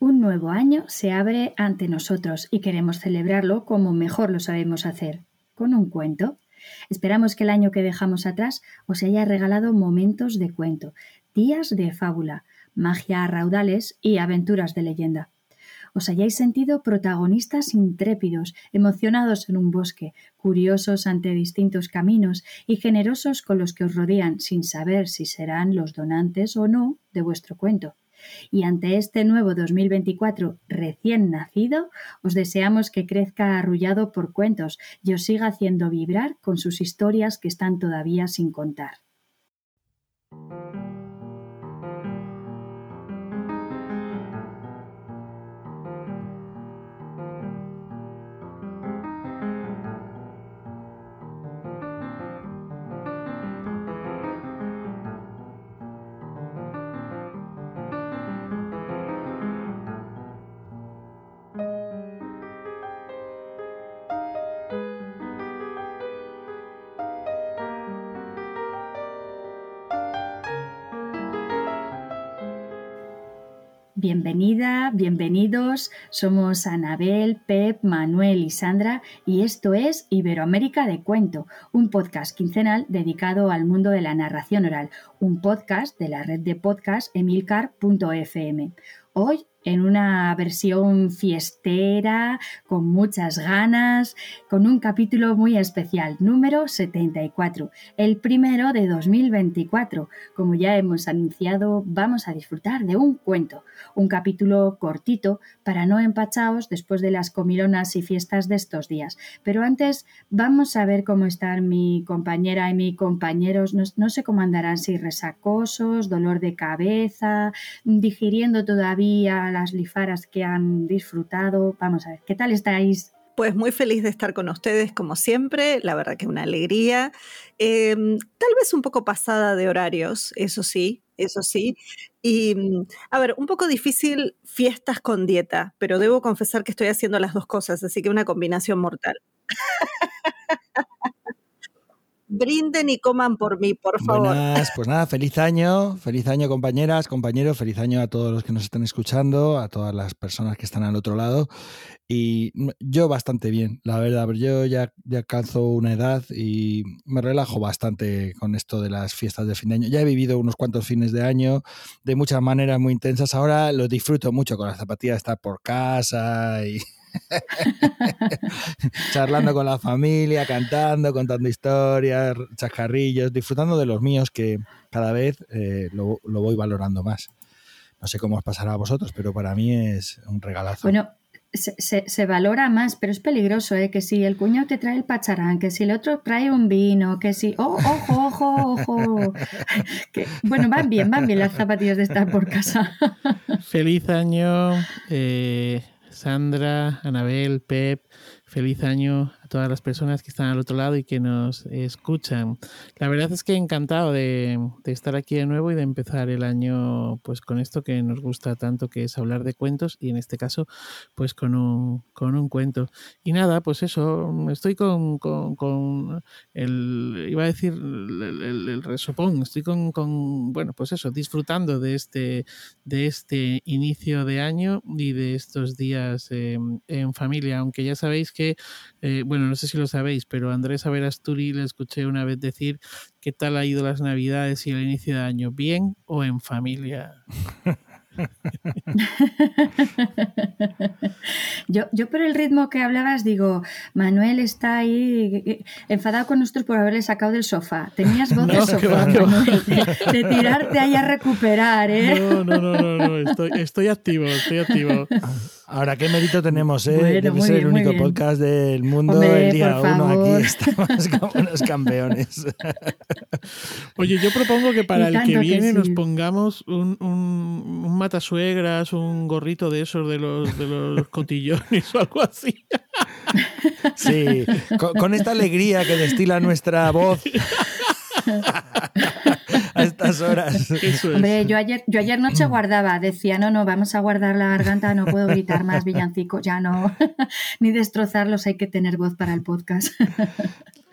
Un nuevo año se abre ante nosotros y queremos celebrarlo como mejor lo sabemos hacer, con un cuento. Esperamos que el año que dejamos atrás os haya regalado momentos de cuento, días de fábula, magia a raudales y aventuras de leyenda. Os hayáis sentido protagonistas intrépidos, emocionados en un bosque, curiosos ante distintos caminos y generosos con los que os rodean sin saber si serán los donantes o no de vuestro cuento. Y ante este nuevo 2024 recién nacido, os deseamos que crezca arrullado por cuentos y os siga haciendo vibrar con sus historias que están todavía sin contar. Bienvenida, bienvenidos. Somos Anabel, Pep, Manuel y Sandra y esto es Iberoamérica de Cuento, un podcast quincenal dedicado al mundo de la narración oral, un podcast de la red de podcast emilcar.fm. Hoy en una versión fiestera, con muchas ganas, con un capítulo muy especial, número 74, el primero de 2024. Como ya hemos anunciado, vamos a disfrutar de un cuento, un capítulo cortito para no empachaos después de las comilonas y fiestas de estos días. Pero antes vamos a ver cómo están mi compañera y mi compañeros, no, no sé cómo andarán, si resacosos, dolor de cabeza, digiriendo todavía las lifaras que han disfrutado. Vamos a ver, ¿qué tal estáis? Pues muy feliz de estar con ustedes como siempre, la verdad que una alegría. Em, tal vez un poco pasada de horarios, eso sí, eso sí. Y a ver, un poco difícil fiestas con dieta, pero debo confesar que estoy haciendo las dos cosas, así que una combinación mortal. brinden y coman por mí, por favor. pues nada, feliz año, feliz año compañeras, compañeros, feliz año a todos los que nos están escuchando, a todas las personas que están al otro lado. Y yo bastante bien, la verdad, yo ya, ya alcanzo una edad y me relajo bastante con esto de las fiestas de fin de año. Ya he vivido unos cuantos fines de año de muchas maneras muy intensas, ahora lo disfruto mucho con las zapatillas, estar por casa y Charlando con la familia, cantando, contando historias, chascarrillos, disfrutando de los míos que cada vez eh, lo, voy valorando más. No sé cómo os pasará a vosotros, pero para mí es un regalazo. Bueno, se, valora más, pero es peligroso, ¿eh? Que si el cuñado te trae el pacharán, que si el otro trae un vino, que si... ¡Oh, ojo, ojo, ojo! Que, bueno, van bien, van bien las zapatillas de estar por casa. Feliz año. Eh, Sandra, Anabel, Pep, feliz año todas las personas que están al otro lado y que nos escuchan. La verdad es que encantado de, estar aquí de nuevo y de empezar el año pues con esto que nos gusta tanto, que es hablar de cuentos y en este caso pues con un, con un cuento. Y nada, pues eso, estoy con, con, el, iba a decir el, resopón, estoy con, con, bueno, pues eso, disfrutando de este, de este inicio de año y de estos días en familia, aunque ya sabéis que eh, bueno, no sé si lo sabéis, pero Andrés Averasturi le escuché una vez decir qué tal ha ido las navidades y el inicio de año, bien o en familia. yo, yo por el ritmo que hablabas digo, Manuel está ahí eh, enfadado con nosotros por haberle sacado del sofá. Tenías voz de sofá, de, tirarte ahí a recuperar, ¿eh? No, no, no, no, Estoy, estoy activo, estoy activo. Ahora, qué mérito tenemos, ¿eh? Debe ser el único podcast del mundo el día uno. Aquí estamos como unos campeones. Oye, yo propongo que para el que viene nos pongamos un, un, matasuegras, un gorrito de esos de los, de los cotillones o algo así. Sí, con esta alegría que destila nuestra voz. a estas horas. Hombre, yo ayer, yo ayer noche guardaba, decía, no, no, vamos a guardar la garganta, no puedo gritar más villancico, ya no, ni destrozarlos, hay que tener voz para el podcast.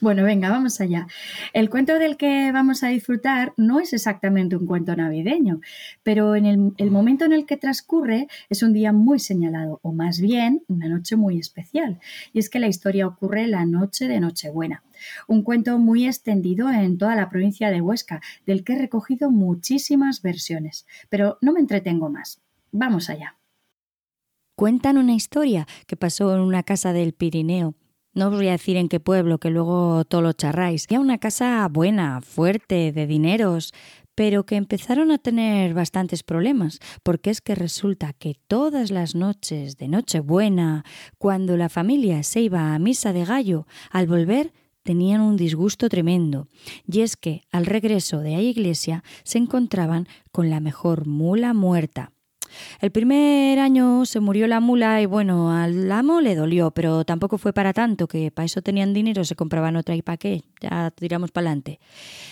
Bueno, venga, vamos allá. El cuento del que vamos a disfrutar no es exactamente un cuento navideño, pero en el, momento en el que transcurre es un día muy señalado, o más bien una noche muy especial. Y es que la historia ocurre la noche de Nochebuena. Un cuento muy extendido en toda la provincia de Huesca, del que he recogido muchísimas versiones. Pero no me entretengo más. Vamos allá. Cuentan una historia que pasó en una casa del Pirineo no os voy a decir en qué pueblo, que luego todo lo charráis. Era una casa buena, fuerte, de dineros, pero que empezaron a tener bastantes problemas, porque es que resulta que todas las noches de Nochebuena, cuando la familia se iba a misa de gallo, al volver tenían un disgusto tremendo, y es que al regreso de la iglesia se encontraban con la mejor mula muerta. El primer año se murió la mula y bueno, al amo le dolió, pero tampoco fue para tanto, que para eso tenían dinero, se compraban otra y para qué, ya tiramos para adelante.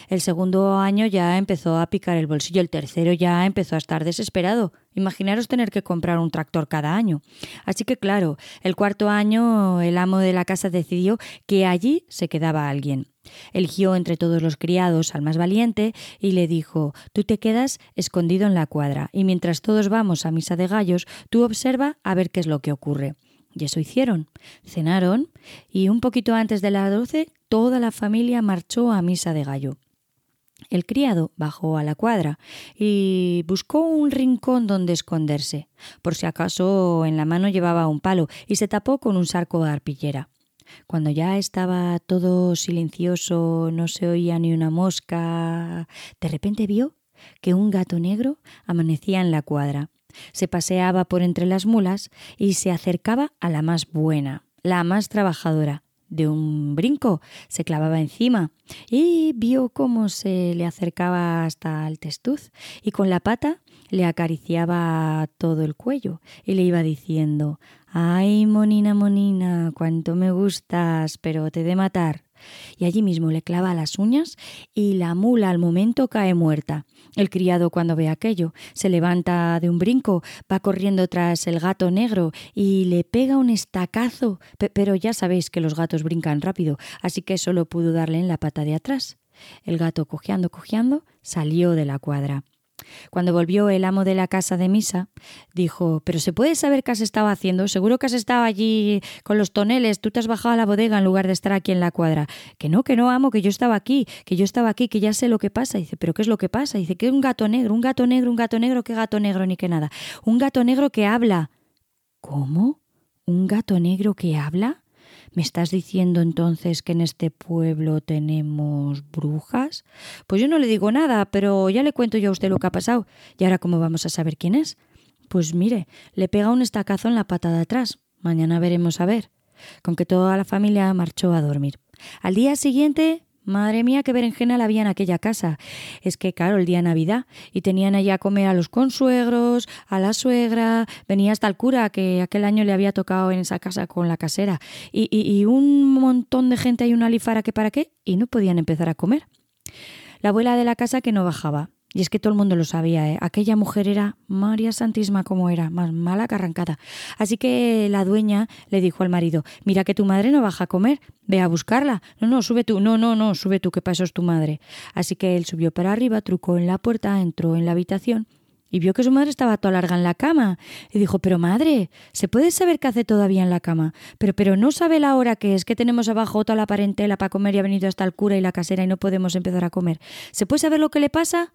El segundo año ya empezó a picar el bolsillo, el tercero ya empezó a estar desesperado. Imaginaros tener que comprar un tractor cada año. Así que claro, el cuarto año el amo de la casa decidió que allí se quedaba alguien. Eligió entre todos los criados al más valiente y le dijo Tú te quedas escondido en la cuadra, y mientras todos vamos a misa de gallos, tú observa a ver qué es lo que ocurre. Y eso hicieron. Cenaron y un poquito antes de las doce toda la familia marchó a misa de gallo. El criado bajó a la cuadra y buscó un rincón donde esconderse. Por si acaso en la mano llevaba un palo y se tapó con un sarco de arpillera. Cuando ya estaba todo silencioso, no se oía ni una mosca, de repente vio que un gato negro amanecía en la cuadra. Se paseaba por entre las mulas y se acercaba a la más buena, la más trabajadora. De un brinco se clavaba encima y vio cómo se le acercaba hasta el testuz y con la pata le acariciaba todo el cuello y le iba diciendo Ay, monina, monina, cuánto me gustas, pero te de matar. Y allí mismo le clava las uñas y la mula al momento cae muerta. El criado cuando ve aquello se levanta de un brinco, va corriendo tras el gato negro y le pega un estacazo, pero ya sabéis que los gatos brincan rápido, así que solo pudo darle en la pata de atrás. El gato cojeando, cojeando, salió de la cuadra. Cuando volvió el amo de la casa de misa, dijo Pero se puede saber qué has estado haciendo. Seguro que has estado allí con los toneles. Tú te has bajado a la bodega en lugar de estar aquí en la cuadra. Que no, que no, amo, que yo estaba aquí, que yo estaba aquí, que ya sé lo que pasa. Dice, ¿pero qué es lo que pasa? Dice, que un gato negro, un gato negro, un gato negro, qué gato negro, ni que nada. Un gato negro que habla. ¿Cómo? ¿Un gato negro que habla? ¿Me estás diciendo entonces que en este pueblo tenemos brujas? Pues yo no le digo nada, pero ya le cuento yo a usted lo que ha pasado. ¿Y ahora cómo vamos a saber quién es? Pues mire, le pega un estacazo en la pata de atrás. Mañana veremos a ver. Con que toda la familia marchó a dormir. Al día siguiente Madre mía, qué berenjena la había en aquella casa. Es que, claro, el día de Navidad, y tenían allí a comer a los consuegros, a la suegra, venía hasta el cura, que aquel año le había tocado en esa casa con la casera, y, y un montón de gente y una lifara que para qué, y no podían empezar a comer. La abuela de la casa que no bajaba, y es que todo el mundo lo sabía, ¿eh? aquella mujer era María Santísima como era, más mala que arrancada. Así que la dueña le dijo al marido, mira que tu madre no baja a comer, ve a buscarla. No, no, sube tú, no, no, no, sube tú, que para eso es tu madre. Así que él subió para arriba, trucó en la puerta, entró en la habitación y vio que su madre estaba toda larga en la cama. Y dijo, pero madre, ¿se puede saber qué hace todavía en la cama? Pero, pero no sabe la hora que es, que tenemos abajo toda la parentela para comer y ha venido hasta el cura y la casera y no podemos empezar a comer. ¿Se puede saber lo que le pasa?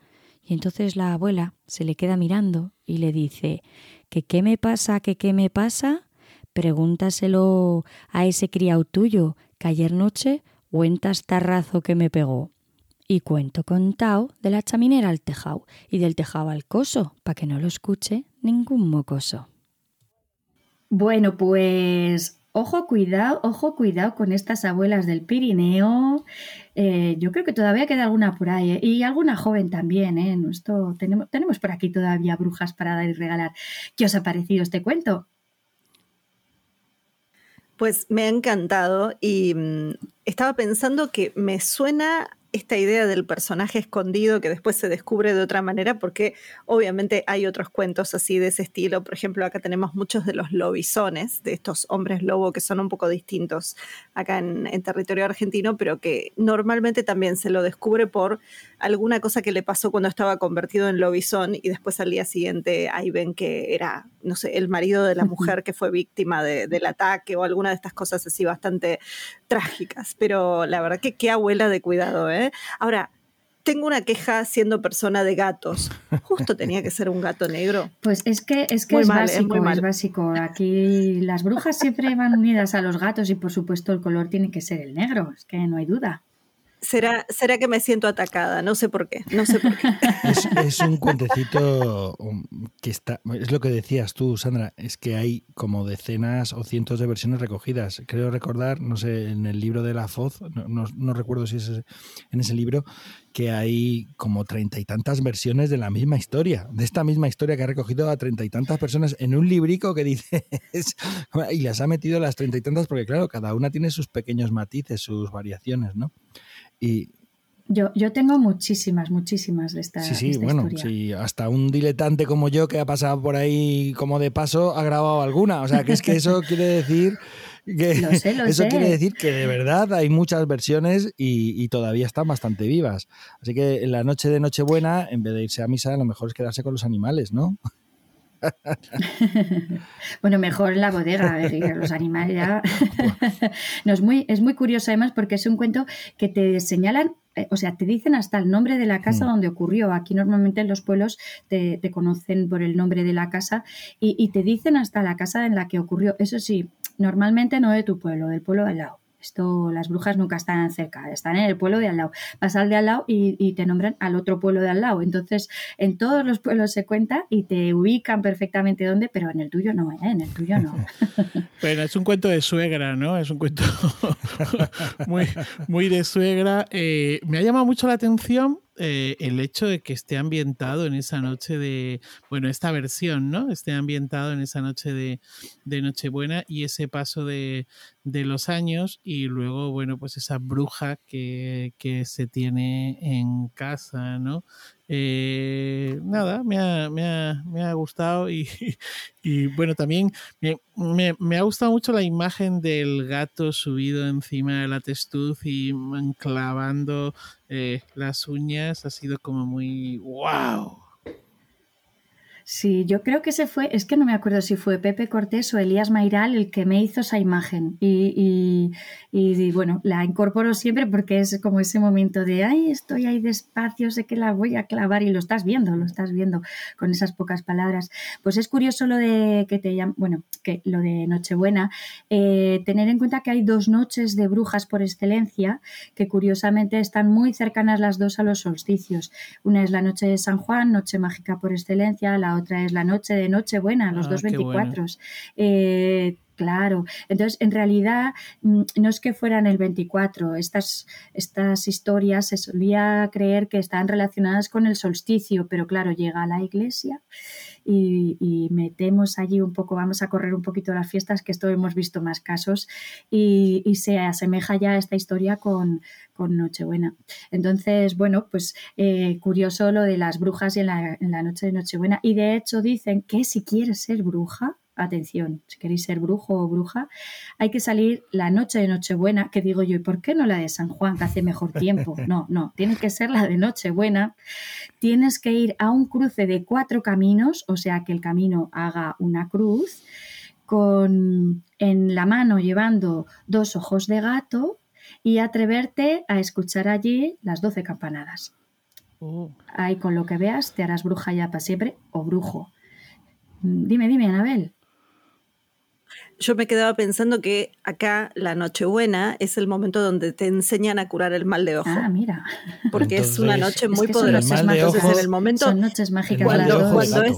Y entonces la abuela se le queda mirando y le dice, ¿que qué me pasa, que qué me pasa? Pregúntaselo a ese criado tuyo que ayer noche cuentas tarrazo que me pegó. Y cuento contado de la chaminera al tejado y del tejado al coso, para que no lo escuche ningún mocoso. Bueno, pues Ojo, cuidado, ojo, cuidado con estas abuelas del Pirineo. Eh, yo creo que todavía queda alguna por ahí ¿eh? y alguna joven también. ¿eh? Esto, tenemos, tenemos por aquí todavía brujas para dar y regalar. ¿Qué os ha parecido este cuento? Pues me ha encantado y mm, estaba pensando que me suena esta idea del personaje escondido que después se descubre de otra manera, porque obviamente hay otros cuentos así de ese estilo. Por ejemplo, acá tenemos muchos de los lobisones, de estos hombres lobo que son un poco distintos acá en, territorio argentino, pero que normalmente también se lo descubre por alguna cosa que le pasó cuando estaba convertido en lobizón y después al día siguiente ahí ven que era, no sé, el marido de la mujer que fue víctima del ataque o alguna de estas cosas así bastante trágicas. Pero la verdad que qué abuela de cuidado, ¿eh? Ahora, tengo una queja siendo persona de gatos. Justo tenía que ser un gato negro. Pues es que es que es, básico, es, básico. Aquí las brujas siempre van unidas a los gatos y por supuesto el color tiene que ser el negro, es que no hay duda. ¿Será, será que me siento atacada, no sé por qué, no sé por qué. Es, un cuentecito um, que está, es lo que decías tú, Sandra, es que hay como decenas o cientos de versiones recogidas. Creo recordar, no sé, en el libro de la Foz, no, recuerdo si es en ese libro, que hay como treinta y tantas versiones de la misma historia, de esta misma historia que ha recogido a treinta y tantas personas en un librico que dice, y las ha metido las treinta y tantas porque claro, cada una tiene sus pequeños matices, sus variaciones, ¿no? Y, yo, yo tengo muchísimas, muchísimas de estas. Sí, sí, bueno, sí, hasta un diletante como yo que ha pasado por ahí como de paso ha grabado alguna. O sea, que es que eso quiere decir que eso quiere decir que de verdad hay muchas versiones y, y, todavía están bastante vivas. Así que en la noche de Nochebuena, en vez de irse a misa, lo mejor es quedarse con los animales, ¿no? bueno, mejor la bodega, los animales no, es, muy, es muy curioso además porque es un cuento que te señalan, eh, o sea, te dicen hasta el nombre de la casa mm. donde ocurrió. Aquí normalmente en los pueblos te, conocen por el nombre de la casa y, y te dicen hasta la casa en la que ocurrió. Eso sí, normalmente no de tu pueblo, del pueblo al lado. Esto, las brujas nunca están cerca, están en el pueblo de al lado. Vas al de al lado y, te nombran al otro pueblo de al lado. Entonces, en todos los pueblos se cuenta y te ubican perfectamente dónde, pero en el tuyo no, ¿eh? En el tuyo no. Bueno, es un cuento de suegra, ¿no? Es un cuento muy, muy de suegra. Eh, me ha llamado mucho la atención eh, el hecho de que esté ambientado en esa noche de, bueno, esta versión, ¿no? Esté ambientado en esa noche de, de Nochebuena y ese paso de, de, los años y luego, bueno, pues esa bruja que, que se tiene en casa, ¿no? Eh, nada, me ha, me, ha, me ha, gustado y, y bueno, también me, me, me, ha gustado mucho la imagen del gato subido encima de la testuz y clavando eh, las uñas. Ha sido como muy wow. Sí, yo creo que ese fue, es que no me acuerdo si fue Pepe Cortés o Elías Mairal el que me hizo esa imagen. Y, y, bueno, la incorporo siempre porque es como ese momento de, ay, estoy ahí despacio, sé que la voy a clavar y lo estás viendo, lo estás viendo con esas pocas palabras. Pues es curioso lo de que te llaman, bueno, que lo de Nochebuena, eh, tener en cuenta que hay dos noches de brujas por excelencia que curiosamente están muy cercanas las dos a los solsticios. Una es la noche de San Juan, noche mágica por excelencia, la otra es la noche de Nochebuena, los ah, dos 24. Eh, claro, entonces en realidad mm, no es que fueran el 24, estas, estas historias se solía creer que están relacionadas con el solsticio, pero claro, llega a la iglesia y, metemos allí un poco, vamos a correr un poquito las fiestas, que esto hemos visto más casos, y, se asemeja ya esta historia con, con Nochebuena. Entonces, bueno, pues eh, curioso lo de las brujas y en la, en la noche de Nochebuena. Y de hecho dicen que si quieres ser bruja, atención, si queréis ser brujo o bruja, hay que salir la noche de Nochebuena, que digo yo, ¿y por qué no la de San Juan, que hace mejor tiempo? No, no, tiene que ser la de Nochebuena. Tienes que ir a un cruce de cuatro caminos, o sea, que el camino haga una cruz, con en la mano llevando dos ojos de gato y atreverte a escuchar allí las doce campanadas. Oh. Ahí con lo que veas te harás bruja ya para siempre o brujo. Dime, dime, Anabel yo me quedaba pensando que acá la Nochebuena es el momento donde te enseñan a curar el mal de ojo. Ah, mira. Porque es una noche muy poderosa. Entonces, en el momento. Son noches mágicas. Cuando, cuando es.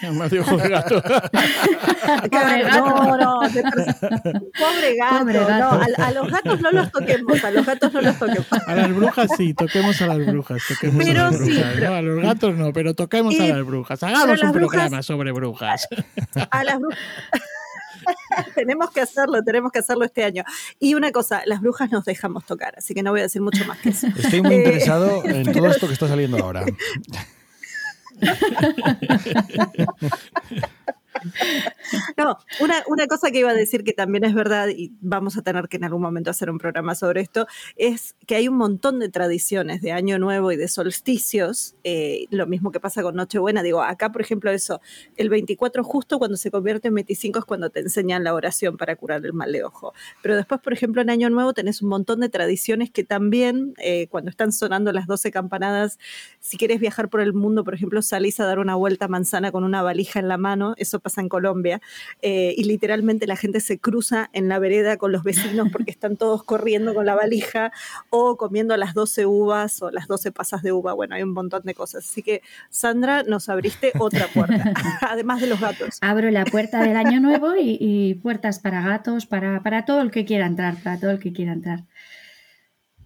El mal de ojo de gato. Pobre gato. No, no, Pobre gato. Pobre gato. No, a, a, los gatos no los toquemos, a los gatos no los toquemos. A las brujas sí, toquemos a las brujas. Toquemos pero a las brujas, sí, ¿no? A los gatos no, pero toquemos y, a las brujas. Hagamos un programa sobre brujas. A, a las brujas. tenemos que hacerlo, tenemos que hacerlo este año. Y una cosa, las brujas nos dejamos tocar, así que no voy a decir mucho más que eso. Estoy muy interesado en todo esto que está saliendo ahora. No, una, una, cosa que iba a decir que también es verdad, y vamos a tener que en algún momento hacer un programa sobre esto, es que hay un montón de tradiciones de Año Nuevo y de solsticios, eh, lo mismo que pasa con Nochebuena. Digo, acá, por ejemplo, eso, el 24 justo cuando se convierte en 25 es cuando te enseñan la oración para curar el mal de ojo. Pero después, por ejemplo, en Año Nuevo tenés un montón de tradiciones que también, eh, cuando están sonando las 12 campanadas, si quieres viajar por el mundo, por ejemplo, salís a dar una vuelta manzana con una valija en la mano, eso pasa en Colombia, eh, y literalmente la gente se cruza en la vereda con los vecinos porque están todos corriendo con la valija o comiendo las 12 uvas o las 12 pasas de uva. Bueno, hay un montón de cosas. Así que, Sandra, nos abriste otra puerta, además de los gatos. Abro la puerta del año nuevo y, y puertas para gatos, para, para todo el que quiera entrar, para todo el que quiera entrar.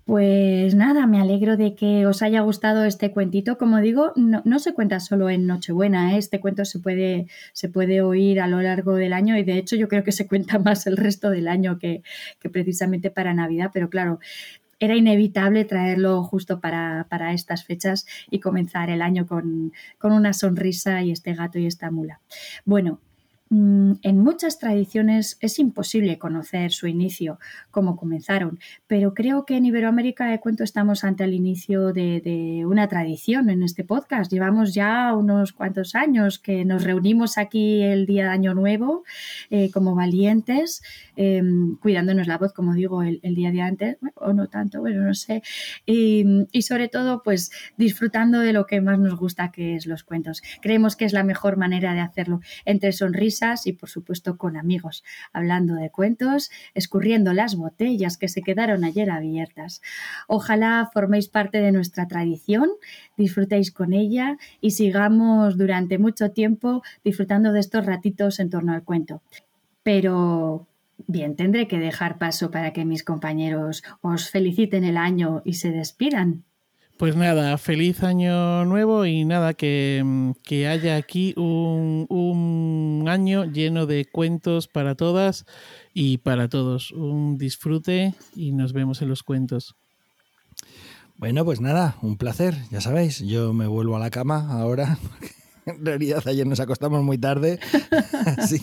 Pues nada, me alegro de que os haya gustado este cuentito. Como digo, no, se cuenta solo en Nochebuena, ¿eh? este cuento se puede, se puede oír a lo largo del año y de hecho yo creo que se cuenta más el resto del año que, que precisamente para Navidad, pero claro, era inevitable traerlo justo para, para, estas fechas y comenzar el año con, con, una sonrisa y este gato y esta mula. Bueno, en muchas tradiciones es imposible conocer su inicio, cómo comenzaron, pero creo que en Iberoamérica de Cuento estamos ante el inicio de, una tradición en este podcast. Llevamos ya unos cuantos años que nos reunimos aquí el día de Año Nuevo eh, como valientes, em, cuidándonos la voz, como digo, el, día de antes, o no tanto, bueno, no sé, y, y sobre todo pues disfrutando de lo que más nos gusta, que es los cuentos. Creemos que es la mejor manera de hacerlo, entre sonrisas y por supuesto con amigos, hablando de cuentos, escurriendo las botellas que se quedaron ayer abiertas. Ojalá forméis parte de nuestra tradición, disfrutéis con ella y sigamos durante mucho tiempo disfrutando de estos ratitos en torno al cuento. Pero bien, tendré que dejar paso para que mis compañeros os feliciten el año y se despidan. Pues nada, feliz año nuevo y nada, que, mm, haya aquí un, un, año lleno de cuentos para todas y para todos. Un disfrute y nos vemos en los cuentos. Bueno, pues nada, un placer, ya sabéis, yo me vuelvo a la cama ahora. En realidad ayer nos acostamos muy tarde, así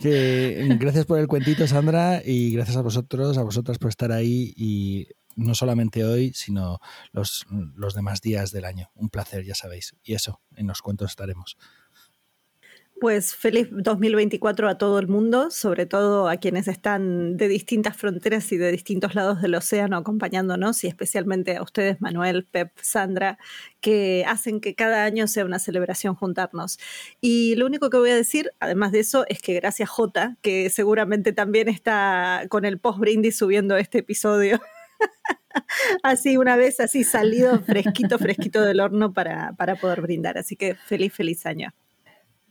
que gracias por el cuentito Sandra y gracias a vosotros, a vosotras por estar ahí y no solamente hoy, sino los, los demás días del año. Un placer, ya sabéis. Y eso, en los cuentos estaremos. Pues feliz 2024 a todo el mundo, sobre todo a quienes están de distintas fronteras y de distintos lados del océano acompañándonos y especialmente a ustedes, Manuel, Pep, Sandra, que hacen que cada año sea una celebración juntarnos. Y lo único que voy a decir, además de eso, es que gracias Jota, que seguramente también está con el post brindis subiendo este episodio. así una vez así salido fresquito, fresquito del horno para, para poder brindar. Así que feliz, feliz año.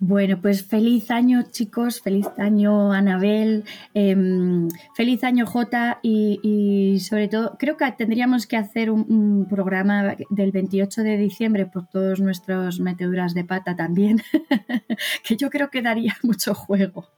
Bueno, pues feliz año chicos, feliz año Anabel, em, feliz año J y, sobre todo creo que tendríamos que hacer un, programa del 28 de diciembre por todos nuestros meteduras de pata también, que yo creo que daría mucho juego.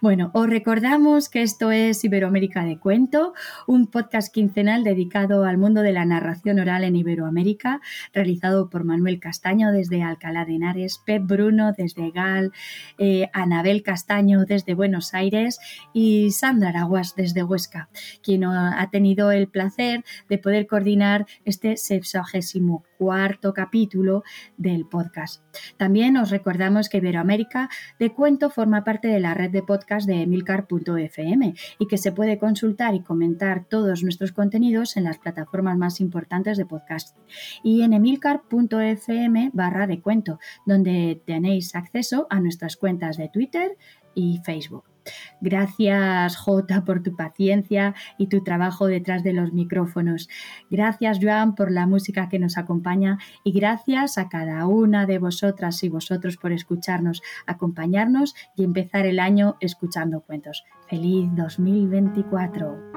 Bueno, os recordamos que esto es Iberoamérica de Cuento, un podcast quincenal dedicado al mundo de la narración oral en Iberoamérica, realizado por Manuel Castaño desde Alcalá de Henares, Pep Bruno desde Gal, eh, Anabel Castaño desde Buenos Aires y Sandra Araguas desde Huesca, quien ha tenido el placer de poder coordinar este 64 cuarto capítulo del podcast. También os recordamos que Iberoamérica de Cuento forma parte de la red de podcast de emilcar.fm y que se puede consultar y comentar todos nuestros contenidos en las plataformas más importantes de podcast y en emilcar.fm barra de cuento, donde tenéis acceso a nuestras cuentas de Twitter y Facebook. Gracias, Jota, por tu paciencia y tu trabajo detrás de los micrófonos. Gracias, Joan, por la música que nos acompaña y gracias a cada una de vosotras y vosotros por escucharnos, acompañarnos y empezar el año escuchando cuentos. Feliz 2024.